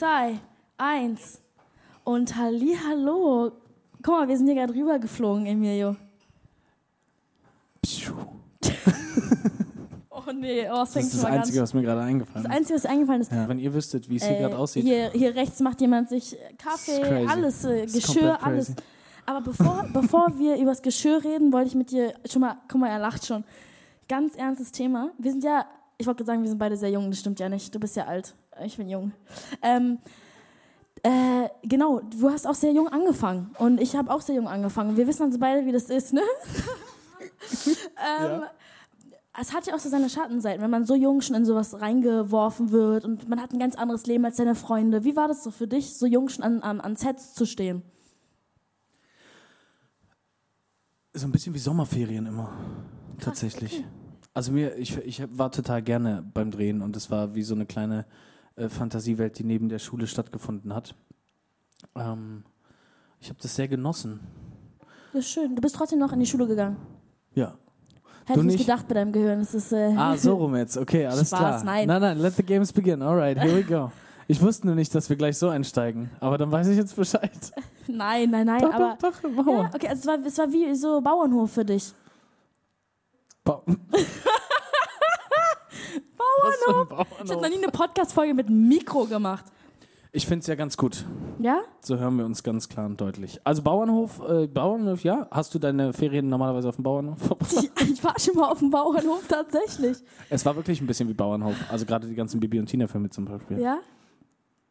zwei, eins. Und halli, hallo. Guck mal, wir sind hier gerade rübergeflogen, Emilio. oh nee, oh, das ist das Einzige, was mir gerade eingefallen ist. Das Einzige, was eingefallen ist. Ja. Wenn ihr wüsstet, wie es hier äh, gerade aussieht. Hier, hier rechts macht jemand sich Kaffee, alles, äh, Geschirr, alles. Aber bevor, bevor wir über das Geschirr reden, wollte ich mit dir schon mal, guck mal, er lacht schon. Ganz ernstes Thema. Wir sind ja, ich wollte sagen, wir sind beide sehr jung, das stimmt ja nicht. Du bist ja alt. Ich bin jung. Ähm, äh, genau, du hast auch sehr jung angefangen und ich habe auch sehr jung angefangen. Wir wissen also beide, wie das ist, ne? ähm, ja. Es hat ja auch so seine Schattenseiten, wenn man so jung schon in sowas reingeworfen wird und man hat ein ganz anderes Leben als seine Freunde. Wie war das so für dich, so jung schon an, an, an Sets zu stehen? So ein bisschen wie Sommerferien immer, tatsächlich. Okay. Also mir, ich, ich war total gerne beim Drehen und es war wie so eine kleine äh, Fantasiewelt, die neben der Schule stattgefunden hat. Ähm, ich habe das sehr genossen. Das ist schön. Du bist trotzdem noch in die Schule gegangen. Ja. Hätte ich nicht gedacht bei deinem Gehirn. Das ist, äh ah, so rum jetzt. Okay, alles Spaß, klar. Nein. nein, nein, let the games begin. Alright, here we go. Ich wusste nur nicht, dass wir gleich so einsteigen, aber dann weiß ich jetzt Bescheid. Nein, nein, nein, doch, aber. Doch, doch, ja, okay, also es war, es war wie so Bauernhof für dich. Ba Bauernhof. Bauernhof. Ich habe noch nie eine Podcast-Folge mit Mikro gemacht. Ich finde es ja ganz gut. Ja? So hören wir uns ganz klar und deutlich. Also Bauernhof, äh, Bauernhof, ja. Hast du deine Ferien normalerweise auf dem Bauernhof Ich, ich war schon mal auf dem Bauernhof, tatsächlich. Es war wirklich ein bisschen wie Bauernhof. Also gerade die ganzen Bibi und Tina-Filme zum Beispiel. Ja?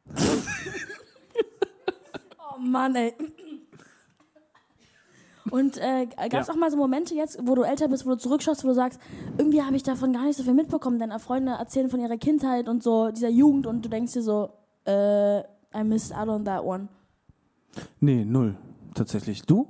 oh Mann, ey. Und äh, gab es ja. auch mal so Momente jetzt, wo du älter bist, wo du zurückschaust, wo du sagst, irgendwie habe ich davon gar nicht so viel mitbekommen. Deine Freunde erzählen von ihrer Kindheit und so, dieser Jugend und du denkst dir so, äh, I missed out on that one. Nee, null. Tatsächlich. Du?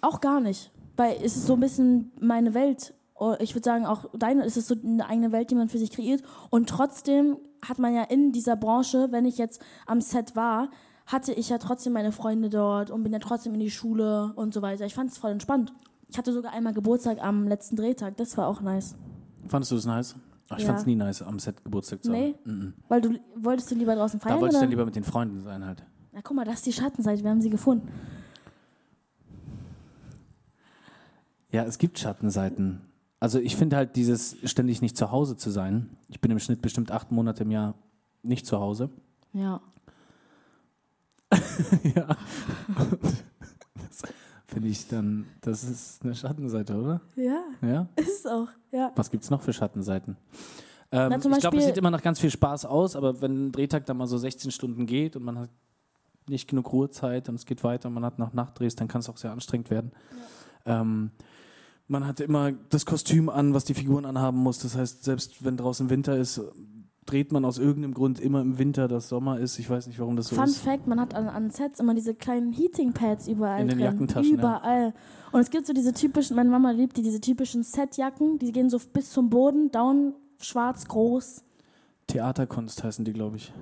Auch gar nicht. Weil es ist so ein bisschen meine Welt. Oh, ich würde sagen, auch deine, es ist so eine eigene Welt, die man für sich kreiert. Und trotzdem hat man ja in dieser Branche, wenn ich jetzt am Set war, hatte ich ja trotzdem meine Freunde dort und bin ja trotzdem in die Schule und so weiter. Ich fand es voll entspannt. Ich hatte sogar einmal Geburtstag am letzten Drehtag. Das war auch nice. Fandest du das nice? Ach, ich ja. fand es nie nice, am Set Geburtstag zu haben. Nee, mm weil du wolltest du lieber draußen feiern? Da wollte ich dann lieber mit den Freunden sein halt. Na guck mal, das ist die Schattenseite, wir haben sie gefunden. Ja, es gibt Schattenseiten. Also ich finde halt dieses ständig nicht zu Hause zu sein. Ich bin im Schnitt bestimmt acht Monate im Jahr nicht zu Hause. Ja. ja. das finde ich dann, das ist eine Schattenseite, oder? Ja. Ja? Ist es auch, ja. Was gibt es noch für Schattenseiten? Ähm, Na, ich glaube, es sieht immer nach ganz viel Spaß aus, aber wenn ein Drehtag dann mal so 16 Stunden geht und man hat nicht genug Ruhezeit und es geht weiter und man hat noch Nachtdrehs, dann kann es auch sehr anstrengend werden. Ja. Ähm, man hat immer das Kostüm an, was die Figuren anhaben muss. Das heißt, selbst wenn draußen Winter ist, dreht man aus irgendeinem Grund immer im Winter, dass Sommer ist. Ich weiß nicht, warum das so Fun ist. Fun Fact, man hat an, an, Sets immer diese kleinen Heating Pads überall In den drin. Jackentaschen, Überall. Ja. Und es gibt so diese typischen, meine Mama liebt die, diese typischen Setjacken, die gehen so bis zum Boden, down, schwarz, groß. Theaterkunst heißen die, glaube ich.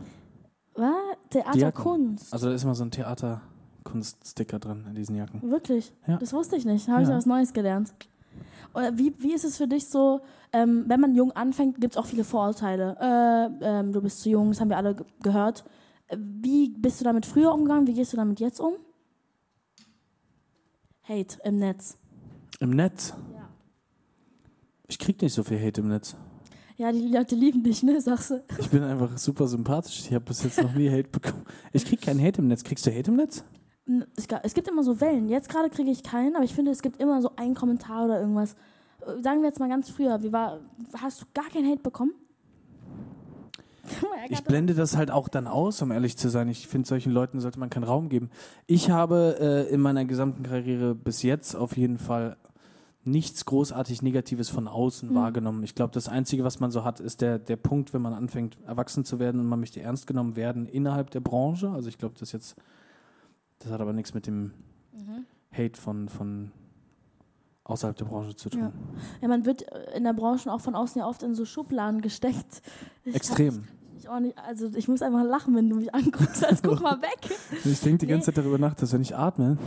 Was? Theaterkunst? Also da ist immer so ein Theaterkunststicker drin in diesen Jacken. Wirklich? Ja. Das wusste ich nicht. Da habe ich was Neues gelernt. Wie, wie ist es für dich so, ähm, wenn man jung anfängt, gibt es auch viele Vorurteile. Äh, ähm, du bist zu jung, das haben wir alle gehört. Äh, wie bist du damit früher umgegangen? Wie gehst du damit jetzt um? Hate im Netz. Im Netz? Ja. Ich krieg nicht so viel Hate im Netz. Ja, die Leute lieben dich, ne, sagst du. Ich bin einfach super sympathisch. Ich habe bis jetzt noch nie Hate bekommen. Ich krieg keinen Hate im Netz. Kriegst du Hate im Netz? Es gibt immer so Wellen. Jetzt gerade kriege ich keinen, aber ich finde, es gibt immer so einen Kommentar oder irgendwas. Äh, sagen wir jetzt mal ganz früher, wie war, hast du gar keinen Hate bekommen? Ich blende das halt auch dann aus, um ehrlich zu sein. Ich finde, solchen Leuten sollte man keinen Raum geben. Ich habe äh, in meiner gesamten Karriere bis jetzt auf jeden Fall nichts großartig Negatives von außen mhm. wahrgenommen. Ich glaube, das Einzige, was man so hat, ist der, der Punkt, wenn man anfängt, erwachsen zu werden und man möchte ernst genommen werden innerhalb der Branche. Also ich glaube, das jetzt das hat aber nichts mit dem mhm. Hate von, von außerhalb der Branche zu tun. Ja. ja. man wird äh, in der Branche auch von außen ja oft in so Schubladen gesteckt. Ich Extrem. Ich auch nicht, also ich muss einfach lachen, wenn du mich anguckst, als guck mal weg. Ich denke die ganze nee. Zeit darüber nach, dass wenn ich atme,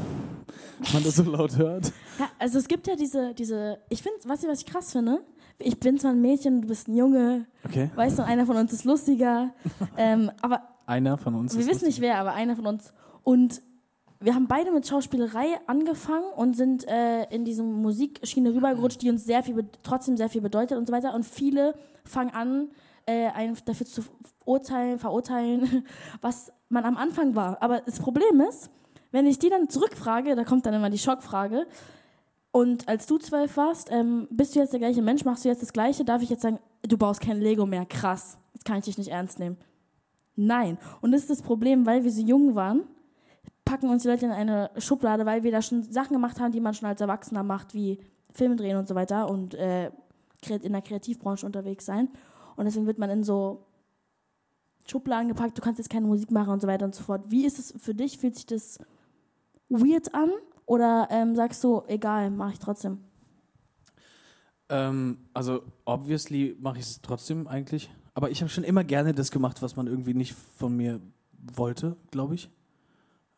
man das so laut hört. Ja, also es gibt ja diese, diese, ich finde, was ich, was ich krass finde, ich bin zwar ein Mädchen, du bist ein Junge, okay. weißt du, einer von uns ist lustiger, ähm, aber Einer von uns. Wir wissen nicht wer, aber einer von uns. Und wir haben beide mit Schauspielerei angefangen und sind äh, in diese Musikschiene rübergerutscht, die uns sehr viel, trotzdem sehr viel bedeutet und so weiter. Und viele fangen an, äh, einen dafür zu urteilen, verurteilen, was man am Anfang war. Aber das Problem ist, wenn ich die dann zurückfrage, da kommt dann immer die Schockfrage, und als du zwölf warst, ähm, bist du jetzt der gleiche Mensch, machst du jetzt das Gleiche, darf ich jetzt sagen, du baust kein Lego mehr, krass, jetzt kann ich dich nicht ernst nehmen. Nein. Und das ist das Problem, weil wir so jung waren, packen uns die Leute in eine Schublade, weil wir da schon Sachen gemacht haben, die man schon als Erwachsener macht, wie Filme drehen und so weiter und äh, in der Kreativbranche unterwegs sein. Und deswegen wird man in so Schubladen gepackt, du kannst jetzt keine Musik machen und so weiter und so fort. Wie ist es für dich? Fühlt sich das weird an? Oder ähm, sagst du, egal, mache ich trotzdem? Ähm, also, obviously mache ich es trotzdem eigentlich. Aber ich habe schon immer gerne das gemacht, was man irgendwie nicht von mir wollte, glaube ich.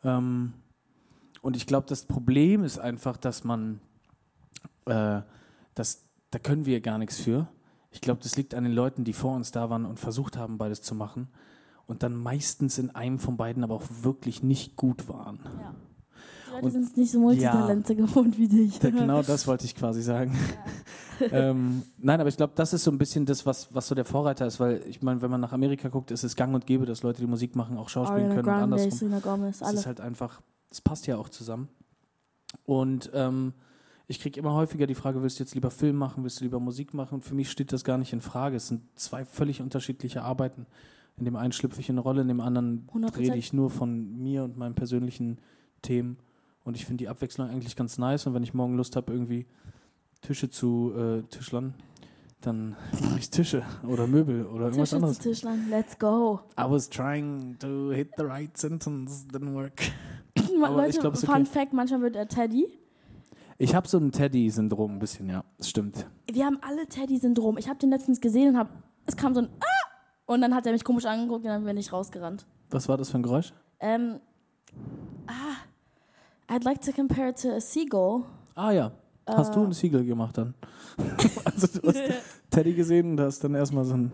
Ähm, und ich glaube, das Problem ist einfach, dass man, äh, das, da können wir gar nichts für. Ich glaube, das liegt an den Leuten, die vor uns da waren und versucht haben, beides zu machen und dann meistens in einem von beiden aber auch wirklich nicht gut waren. Ja. Die Leute sind nicht so Multitalente ja, gewohnt wie dich. Genau das wollte ich quasi sagen. Ja. ähm, nein, aber ich glaube, das ist so ein bisschen das, was, was so der Vorreiter ist, weil ich meine, wenn man nach Amerika guckt, ist es gang und gäbe, dass Leute, die Musik machen, auch schauspielen können Grande, und andersrum. Selena Gomez, alle. Das ist halt einfach, das passt ja auch zusammen. Und ähm, ich kriege immer häufiger die Frage, willst du jetzt lieber Film machen, willst du lieber Musik machen? Und für mich steht das gar nicht in Frage. Es sind zwei völlig unterschiedliche Arbeiten. In dem einen schlüpfe ich in eine Rolle, in dem anderen 100%. rede ich nur von mir und meinen persönlichen Themen. Und ich finde die Abwechslung eigentlich ganz nice. Und wenn ich morgen Lust habe, irgendwie Tische zu äh, Tischlern, dann mache ich Tische oder Möbel oder irgendwas Tische anderes. Zu Tischlern, let's go. I was trying to hit the right sentence, didn't work. Aber ich glaub, Fun okay. Fact, manchmal wird er Teddy ich habe so ein Teddy-Syndrom ein bisschen, ja. Das stimmt. Wir haben alle Teddy-Syndrom. Ich habe den letztens gesehen und hab, es kam so ein Ah! Und dann hat er mich komisch angeguckt und dann bin ich rausgerannt. Was war das für ein Geräusch? Ähm, I'd like to compare it to a seagull. Ah ja. Hast uh, du äh. ein Seagull gemacht dann? also du hast Teddy gesehen und hast dann erstmal so ein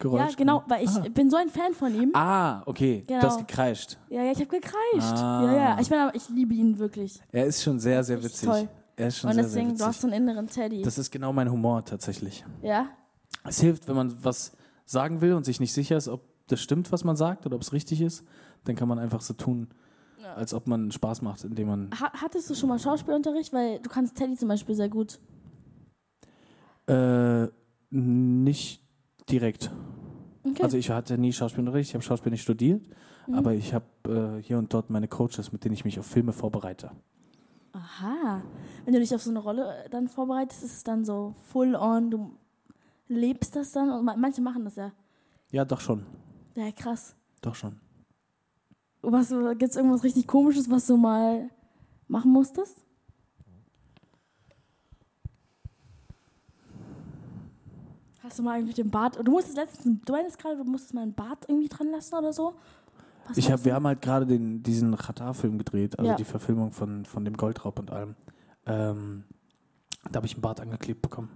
Geräusch. Ja, genau, weil ich ah. bin so ein Fan von ihm. Ah, okay. Genau. Du hast gekreischt. Ja, ja, ich habe gekreischt. Ah. Ja, ja. Ich meine, ich liebe ihn wirklich. Er ist schon sehr, sehr witzig. Toll. Er ist schon Und sehr, deswegen, sehr witzig. du hast so einen inneren Teddy. Das ist genau mein Humor tatsächlich. Ja? Es hilft, wenn man was sagen will und sich nicht sicher ist, ob das stimmt, was man sagt oder ob es richtig ist, dann kann man einfach so tun, ja. als ob man Spaß macht, indem man. Ha hattest du schon mal Schauspielunterricht? Weil du kannst Teddy zum Beispiel sehr gut. Äh, nicht direkt. Okay. Also ich hatte nie Schauspielunterricht, ich habe Schauspiel nicht studiert, mhm. aber ich habe äh, hier und dort meine Coaches, mit denen ich mich auf Filme vorbereite. Aha. Wenn du dich auf so eine Rolle äh, dann vorbereitest, ist es dann so full on, du lebst das dann? Und manche machen das ja. Ja, doch schon. Ja, krass. Doch schon. Gibt es irgendwas richtig Komisches, was du mal machen musstest? Hast du mal irgendwie den Bart, du musstest letztens, du meinst gerade, du musstest mal einen Bart irgendwie dran lassen oder so? Was ich hab, wir haben halt gerade diesen Qatar-Film gedreht, also ja. die Verfilmung von, von dem Goldraub und allem. Ähm, da habe ich einen Bart angeklebt bekommen.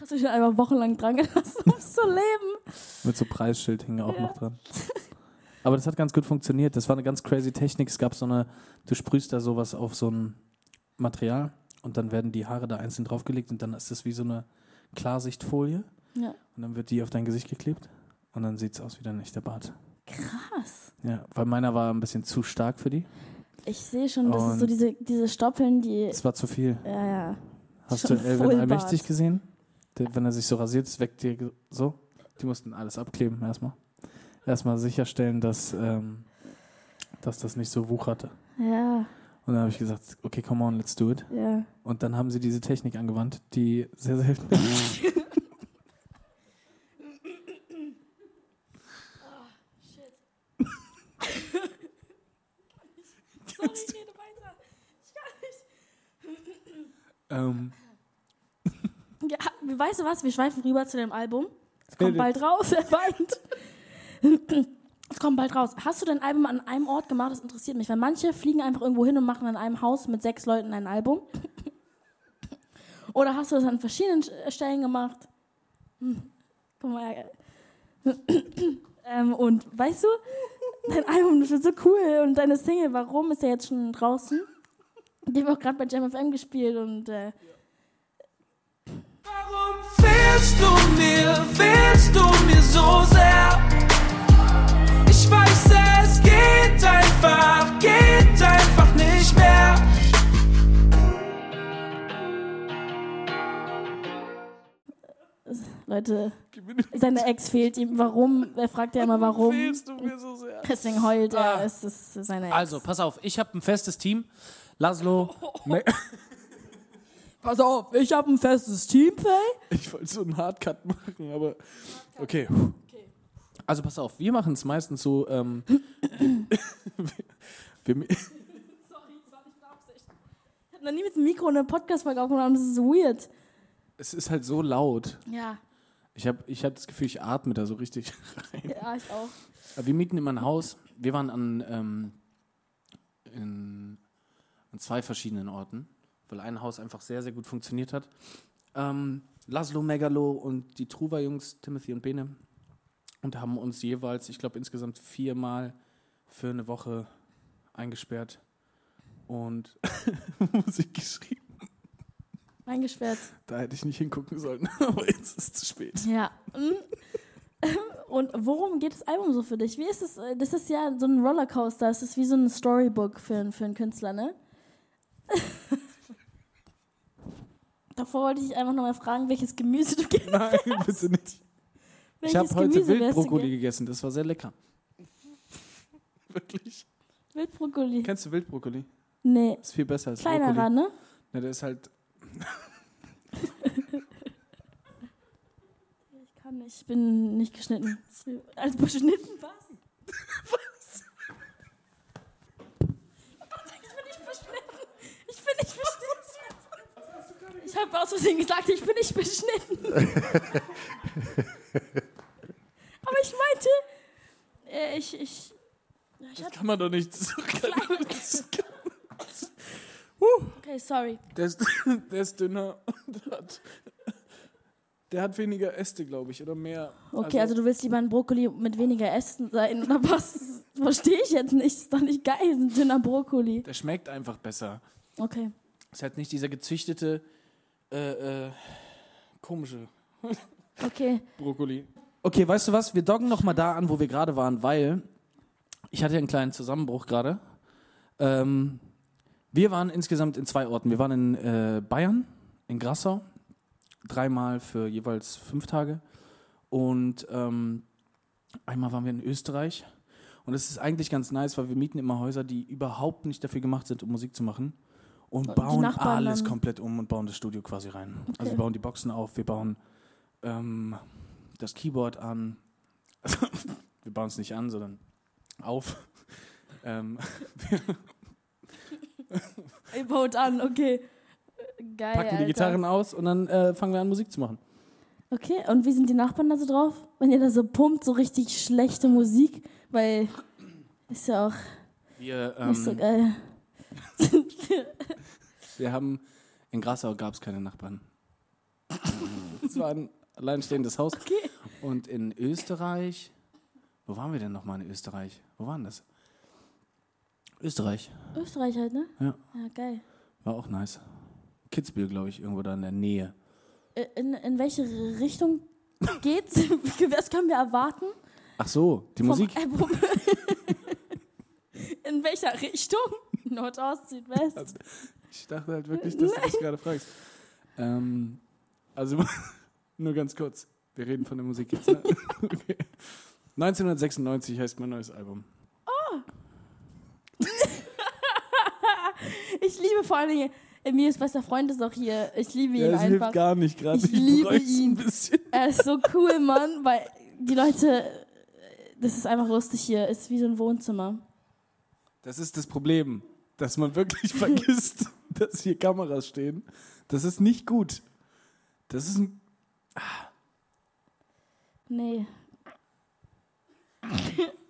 Hast du dich einfach wochenlang dran gelassen, um zu leben? Mit so Preisschild hing auch ja. noch dran. Aber das hat ganz gut funktioniert. Das war eine ganz crazy Technik. Es gab so eine, du sprühst da sowas auf so ein Material und dann werden die Haare da einzeln draufgelegt und dann ist das wie so eine Klarsichtfolie. Ja. Und dann wird die auf dein Gesicht geklebt und dann sieht es aus wie dein echter Bart. Krass. Ja, weil meiner war ein bisschen zu stark für die. Ich sehe schon, das und ist so diese, diese Stoppeln, die. Das war zu viel. Ja, ja. Hast schon du Elvin Allmächtig gesehen? Der, wenn er sich so rasiert, ist weg dir so. Die mussten alles abkleben erstmal. Erstmal sicherstellen, dass, ähm, dass das nicht so wucherte. Ja. Und dann habe ich gesagt, okay, come on, let's do it. Ja. Und dann haben sie diese Technik angewandt, die sehr selten ist. Ähm. Ja, weißt du was? Wir schweifen rüber zu dem Album. Es kommt bald raus, er weint. Es kommt bald raus. Hast du dein Album an einem Ort gemacht? Das interessiert mich, weil manche fliegen einfach irgendwo hin und machen an einem Haus mit sechs Leuten ein Album. Oder hast du das an verschiedenen Stellen gemacht? Hm. Guck mal. ähm, und weißt du, Dein Album ist so cool und deine Single, warum, ist ja jetzt schon draußen. Die haben auch gerade bei JamFM gespielt und. Äh warum fehlst du mir, fehlst du Leute, seine Ex fehlt ihm. Warum? Er fragt ja immer, warum. Fehlst du mir so sehr? Deswegen heult er. Ah. Es ist seine Ex. Also, pass auf, ich habe ein festes Team. Laszlo. Me- pass auf, ich habe ein festes Team, Faye. ich wollte so einen Hardcut machen, aber okay. Also pass auf, wir machen es meistens so. Ähm, wir, wir, Ich habe noch nie mit dem Mikro eine Podcast-Folge aufgenommen. Das ist weird. es ist halt so laut. Ja, Ich habe ich hab das Gefühl, ich atme da so richtig rein. ja, ich auch. Aber wir mieten immer ein Haus. Wir waren an, ähm, in, an zwei verschiedenen Orten, weil ein Haus einfach sehr, sehr gut funktioniert hat. Ähm, Laszlo, Megalo und die Truva-Jungs, Timothy und Bene, und haben uns jeweils, ich glaube, insgesamt viermal für eine Woche eingesperrt und Musik geschrieben. Eingesperrt. Da hätte ich nicht hingucken sollen, aber jetzt ist es zu spät. Ja. Mm. Und worum geht das Album so für dich? Wie ist es? Das ist ja so ein Rollercoaster. Es ist wie so ein Storybook für, für einen Künstler, ne? Davor wollte ich einfach nochmal fragen, welches Gemüse du gerne Nein, bitte nicht. Ich welches habe heute Wildbrokkoli gegessen, das war sehr lecker. Wirklich. Wildbrokkoli. Kennst du Wildbrokkoli? Nee. Ist viel besser als Kleinerer, Brokkoli. ne? Ja, der ist halt. Ich kann nicht. Ich bin nicht geschnitten. Als beschnitten? Was? Was? Oh Gott, ich bin nicht beschnitten. Ich bin nicht beschnitten. Ich habe aus Versehen gesagt, ich bin nicht beschnitten. Aber ich meinte, äh, ich, ich, ich Das kann man doch nicht. okay, sorry. Der ist, der ist dünner und hat. Der hat weniger Äste, glaube ich, oder mehr. Okay, also, du willst lieber ein Brokkoli mit weniger Ästen sein, oder was? Verstehe ich jetzt nicht. Ist doch nicht geil, ein dünner Brokkoli. Der schmeckt einfach besser. Okay. Ist halt nicht dieser gezüchtete, äh, äh, komische Okay. Brokkoli. Okay, weißt du was? Wir doggen noch mal da an, wo wir gerade waren, weil ich hatte einen kleinen Zusammenbruch gerade. Ähm, wir waren insgesamt in zwei Orten. Wir waren in äh, Bayern, in Grassau, dreimal für jeweils fünf Tage. Und ähm, einmal waren wir in Österreich. Und es ist eigentlich ganz nice, weil wir mieten immer Häuser, die überhaupt nicht dafür gemacht sind, um Musik zu machen. Und Die bauen Nachbarn alles dann- komplett um und bauen das Studio quasi rein. Also wir bauen die Boxen auf, wir bauen ähm, das Keyboard an. Also, wir bauen es nicht an, sondern auf. ähm, Ihr baut an, okay. Geil. packen die Alter. Gitarren aus und dann äh, fangen wir an, Musik zu machen. Okay, und wie sind die Nachbarn da so drauf? Wenn ihr da so pumpt, so richtig schlechte Musik? Weil ist ja auch Wir, nicht so ähm, geil. wir haben, in Grassau gab es keine Nachbarn. Es war ein alleinstehendes Haus. Okay. Und in Österreich, wo waren wir denn nochmal in Österreich? Wo waren das? Österreich, Österreich halt, ne? ja, Ja, geil. war auch nice. Kitzbühel, glaube ich, irgendwo da in der Nähe. Äh, In, in welche Richtung geht's? Was können wir erwarten? Ach so, die Vom Musik. Album? in welcher Richtung? Nordost, Südwest? Also, Ich dachte halt wirklich, dass du das gerade fragst. Ähm, also, nur ganz kurz. Wir reden von der Musik jetzt. Ne? okay. 1996 heißt mein neues Album. Ich liebe vor allen Dingen, Emils bester Freund ist auch hier. Ich liebe ihn Ja, das einfach. hilft gar nicht gerade. Ich liebe bereue es ihn. Er ist so cool, Mann, weil die Leute, das ist einfach lustig hier, ist wie so ein Wohnzimmer. Das ist das Problem, dass man wirklich vergisst, dass hier Kameras stehen. Das ist nicht gut. Das ist ein. Nee.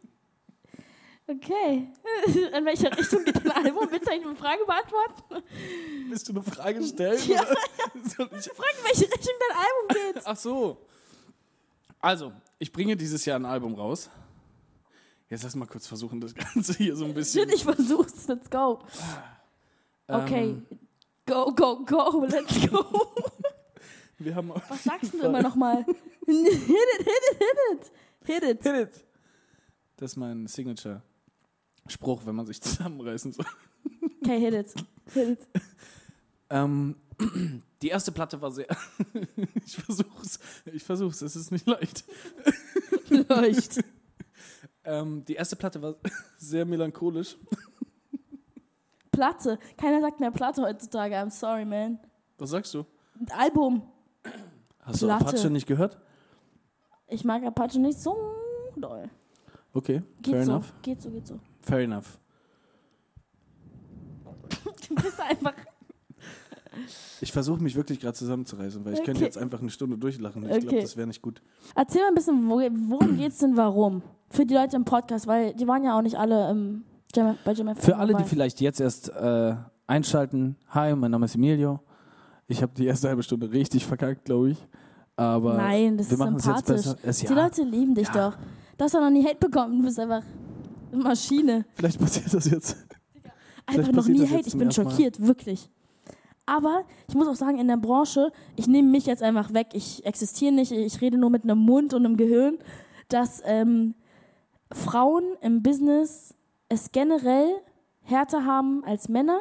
Okay. In welcher Richtung geht dein Album? Willst du eigentlich eine Frage beantworten? Willst du eine Frage stellen? Ja. Soll ich Frag, in welche Richtung dein Album geht. Ach so. Also, ich bringe dieses Jahr ein Album raus. Jetzt lass mal kurz versuchen, das Ganze hier so ein bisschen. Ich versuch's. Let's go. Okay. Ähm, Go, go, go. Let's go. wir haben Was sagst du immer nochmal? hit it, hit it, hit it. Hit it. Hit it. Das ist mein Signature-Spruch, wenn man sich zusammenreißen soll. Okay, hit it. Hit it. Ähm, die erste Platte war sehr. ich versuch's. Ich versuch's, es ist nicht leicht. Leucht. Ähm, die erste Platte war sehr melancholisch. Platte. Keiner sagt mehr Platte heutzutage. I'm sorry, man. Was sagst du? Album. Hast du Platte. Apache nicht gehört? Ich mag Apache nicht so doll. Okay, Geht fair so. enough. Geht so, geht so. Fair enough. Du bist einfach. Ich versuche mich wirklich gerade zusammenzureißen, weil ich könnte Okay. jetzt einfach eine Stunde durchlachen. Ich glaube, Okay. das wäre nicht gut. Erzähl mal ein bisschen, wo, worum geht's denn, warum? Für die Leute im Podcast, weil die waren ja auch nicht alle im Jam, bei Jam Für alle, die vielleicht jetzt erst äh, einschalten, hi, mein Name ist Emilio. Ich habe die erste halbe Stunde richtig verkackt, glaube ich. Aber Nein, das wir ist machen es jetzt sympathisch. besser. Es, Die ja, Leute lieben dich Ja. doch. Du hast doch noch nie Hate bekommen. Du bist einfach Maschine. vielleicht passiert das jetzt. Einfach noch nie Hate. Ich bin ersten Mal. schockiert, wirklich. Aber ich muss auch sagen, in der Branche, ich nehme mich jetzt einfach weg. Ich existiere nicht. Ich rede nur mit einem Mund und einem Gehirn, dass ähm, Frauen im Business es generell härter haben als Männer.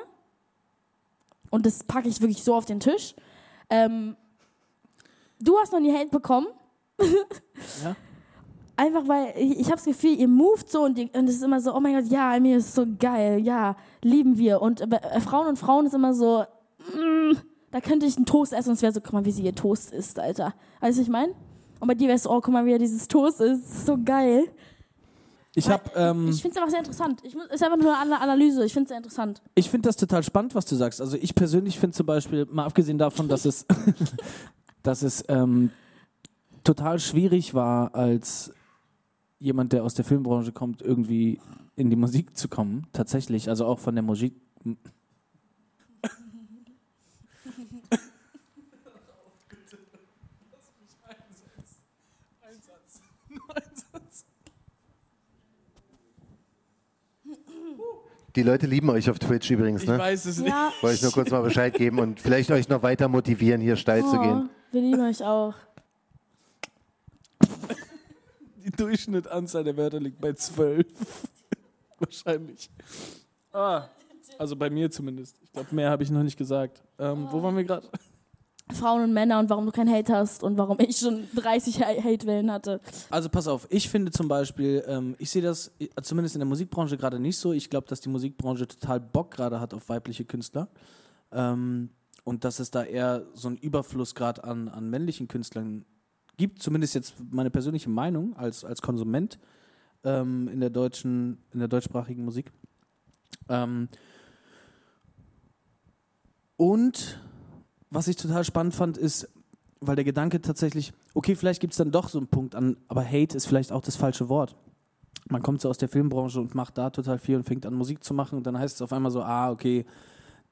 Und das packe ich wirklich so auf den Tisch. Ähm, du hast noch nie Hate bekommen. Ja? Einfach weil ich, ich habe das Gefühl, ihr moved so und, ihr- und es ist immer so, oh mein Gott, ja, mir ist so geil, ja, lieben wir. Und äh, Frauen und Frauen ist immer so, mm, da könnte ich einen Toast essen und es wäre so, guck mal, wie sie ihr Toast isst, Alter. Weißt du, was ich meine? Und bei dir wäre es so, oh, guck mal, wie er dieses Toast isst, ist so geil. Ich habe, ähm, Ich finde es einfach sehr interessant. Ich, muss- ist einfach nur eine Analyse, ich finde es sehr interessant. ich finde das total spannend, was du sagst. Also ich persönlich finde zum Beispiel, mal abgesehen davon, dass es, dass es ähm, total schwierig war, als jemand, der aus der Filmbranche kommt, irgendwie in die Musik zu kommen. Tatsächlich, also auch von der Musik. Die Leute lieben euch auf Twitch übrigens, Ich ne? weiß es nicht. Ja, Wollte ich nur kurz mal Bescheid geben und vielleicht euch noch weiter motivieren, hier steil zu oh, gehen. wir lieben euch auch. Die Durchschnittanzahl der Wörter liegt bei zwölf. Wahrscheinlich. Ah, also bei mir zumindest. Ich glaube, mehr habe ich noch nicht gesagt. Ähm, wo waren wir gerade? Frauen und Männer und warum du keinen Hate hast und warum ich schon 30 Ha- Hate-Wellen hatte. Also pass auf, ich finde zum Beispiel, ähm, ich sehe das äh, zumindest in der Musikbranche gerade nicht so. Ich glaube, dass die Musikbranche total Bock gerade hat auf weibliche Künstler. Ähm, und dass es da eher so einen Überfluss gerade an, an männlichen Künstlern gibt. Zumindest jetzt meine persönliche Meinung als, als Konsument ähm, in der deutschen, in der deutschsprachigen Musik. Ähm, und was ich total spannend fand, ist, weil der Gedanke tatsächlich, okay, vielleicht gibt es dann doch so einen Punkt an, aber Hate ist vielleicht auch das falsche Wort. Man kommt so aus der Filmbranche und macht da total viel und fängt an Musik zu machen und dann heißt es auf einmal so, ah, okay,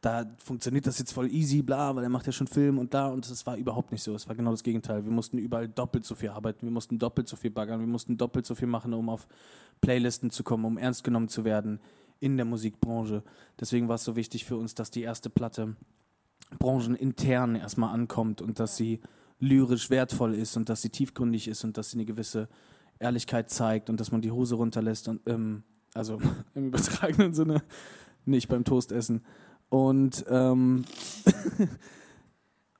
da funktioniert das jetzt voll easy, bla, weil er macht ja schon Film und da und es war überhaupt nicht so. Es war genau das Gegenteil. Wir mussten überall doppelt so viel arbeiten, wir mussten doppelt so viel baggern, wir mussten doppelt so viel machen, um auf Playlisten zu kommen, um ernst genommen zu werden in der Musikbranche. Deswegen war es so wichtig für uns, dass die erste Platte branchenintern erstmal ankommt und dass sie lyrisch wertvoll ist und dass sie tiefgründig ist und dass sie eine gewisse Ehrlichkeit zeigt und dass man die Hose runterlässt und ähm, also im übertragenen Sinne nicht beim Toast essen und ähm,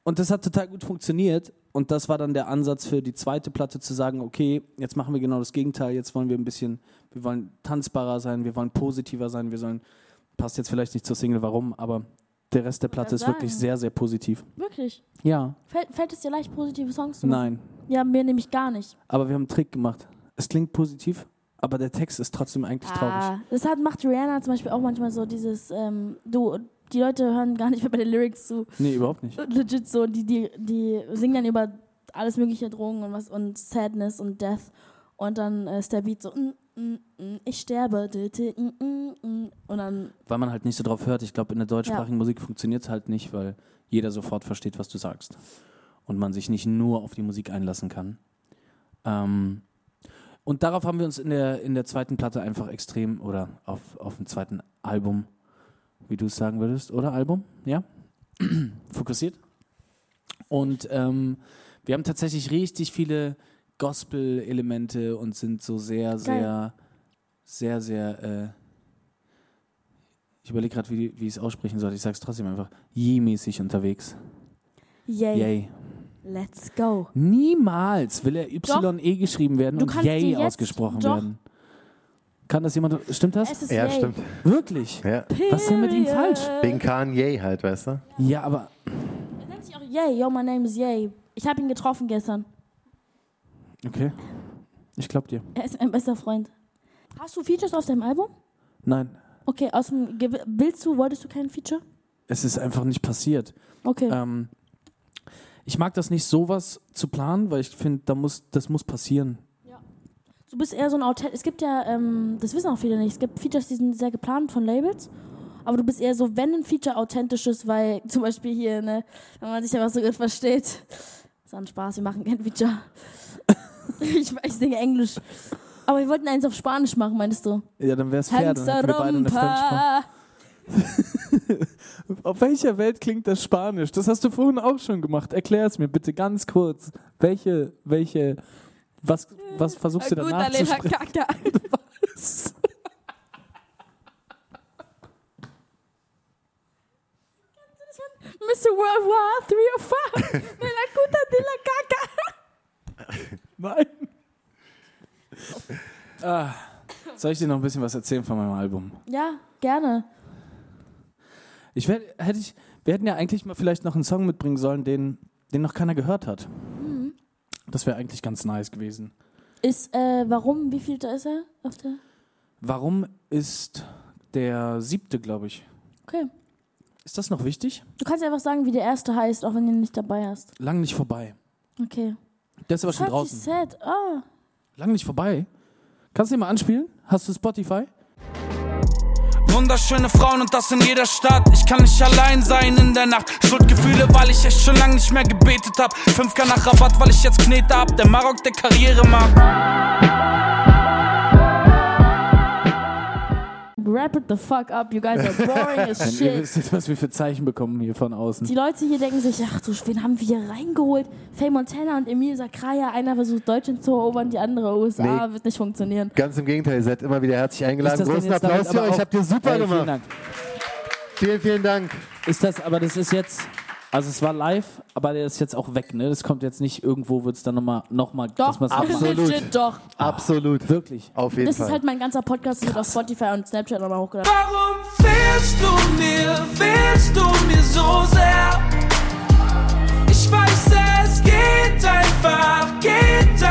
und das hat total gut funktioniert und das war dann der Ansatz für die zweite Platte zu sagen okay jetzt machen wir genau das Gegenteil jetzt wollen wir ein bisschen wir wollen tanzbarer sein wir wollen positiver sein wir sollen passt jetzt vielleicht nicht zur Single warum aber der Rest der Platte ist sagen. wirklich sehr sehr positiv Wirklich. ja Fällt, fällt es dir leicht, positive Songs zu machen? Nein, Ja, mir nämlich gar nicht. aber wir haben einen Trick gemacht. Es klingt positiv, aber der Text ist trotzdem eigentlich traurig. Ah, das hat, macht Rihanna zum Beispiel auch manchmal so dieses, ähm, du, die Leute hören gar nicht mehr bei den Lyrics zu. Nee, überhaupt nicht. Legit so, die, die, die singen dann über alles mögliche Drogen und was und Sadness und Death. Und dann äh, ist der Beat so, mm, mm, mm, ich sterbe, mm, mm, mm. und dann, Weil man halt nicht so drauf hört. Ich glaube, in der deutschsprachigen Musik funktioniert es halt nicht, weil jeder sofort versteht, was du sagst. Und man sich nicht nur auf die Musik einlassen kann. Ähm, Und darauf haben wir uns in der, in der zweiten Platte einfach extrem, oder auf, auf dem zweiten Album, wie du es sagen würdest, oder Album, ja, fokussiert. Und ähm, wir haben tatsächlich richtig viele Gospel-Elemente und sind so sehr, sehr, sehr, sehr, äh, ich überlege gerade, wie, wie ich es aussprechen soll. Ich sage es trotzdem einfach, je-mäßig unterwegs. Yay. Yay. Let's go. Niemals will er Doch. YE geschrieben werden Du und Yay ausgesprochen doch. werden. Kann das jemand, stimmt das? Es ist Ja, Yay. stimmt. Wirklich? Ja. Was ist denn mit ihm falsch? Wegen Kanye halt, weißt du? Ja, aber Er nennt sich auch Yay. Yo, my name is Yay. Ich habe ihn getroffen gestern. okay. Ich glaub dir. Er ist mein bester Freund. Hast du Features auf deinem Album? Nein, Okay, aus dem Ge willst du, wolltest du kein Feature? es ist einfach nicht passiert. Okay. Ähm, ich mag das nicht, sowas zu planen, weil ich finde, da muss, das muss passieren. Du bist eher so ein Authent. Es gibt ja, ähm, das wissen auch viele nicht, es gibt Features, die sind sehr geplant von Labels. Aber du bist eher so, wenn ein Feature authentisch ist, weil zum Beispiel hier, ne, wenn man sich ja was so gut versteht. Ist auch ein Spaß, wir machen kein Feature. ich, ich singe Englisch. Aber wir wollten eins auf Spanisch machen, meinst du? Ja, dann wäre es fair, dann hätten wir beide eine Fremdsprache. Auf welcher Welt klingt das Spanisch? Das hast du vorhin auch schon gemacht. Erklär es mir bitte ganz kurz. Welche, welche, was, was versuchst du danach zu sprechen? Kaka. Was? Mr. World War 3 oder 5. De la Cuta de la Kaka. Nein. Ah, soll ich dir noch ein bisschen was erzählen von meinem Album? Ja, gerne. Ich wär, hätte ich, wir hätten ja eigentlich mal vielleicht noch einen Song mitbringen sollen, den, den noch keiner gehört hat. Das wäre eigentlich ganz nice gewesen. Ist, äh, warum, wie viel da ist er auf der? Warum ist der siebte, glaube ich? Okay. Ist das noch wichtig? Du kannst einfach sagen, wie der erste heißt, auch wenn du ihn nicht dabei hast. Lang nicht vorbei. Okay. Der ist aber Das schon draußen. sad. Ah. Lang nicht vorbei. Kannst du den mal anspielen? Hast du Spotify? Wunderschöne Frauen und das in jeder Stadt. Ich kann nicht allein sein in der Nacht. Schuldgefühle, weil ich echt schon lange nicht mehr gebetet hab. 5K nach Rabatt, weil ich jetzt Knete hab. Der Marok der Karriere macht. Wrap it the fuck up, you guys are boring as Wenn ihr shit. wisst, was wir für Zeichen bekommen hier von außen. Die Leute hier denken sich, ach du, wen haben wir hier reingeholt? Faye Montana und Emil Sakraya, einer versucht Deutschland zu erobern, die andere USA, wird nicht funktionieren. Ganz im Gegenteil, ihr seid immer wieder herzlich eingeladen. Großen jetzt Applaus für euch, habt ihr super Ey, Vielen gemacht. Dank. Vielen, vielen Dank. Ist das, aber das ist jetzt, also es war live, aber der ist jetzt auch weg, ne? Das kommt jetzt nicht irgendwo, wird es dann nochmal, noch mal, doch, dass absolut. Legit, doch. Absolut. Wirklich. Auf jeden das Fall. Das ist halt mein ganzer Podcast, wird auf Spotify und Snapchat nochmal hochgeladen. Warum fehlst du mir, fehlst du mir so sehr? Ich weiß, es geht einfach, geht einfach.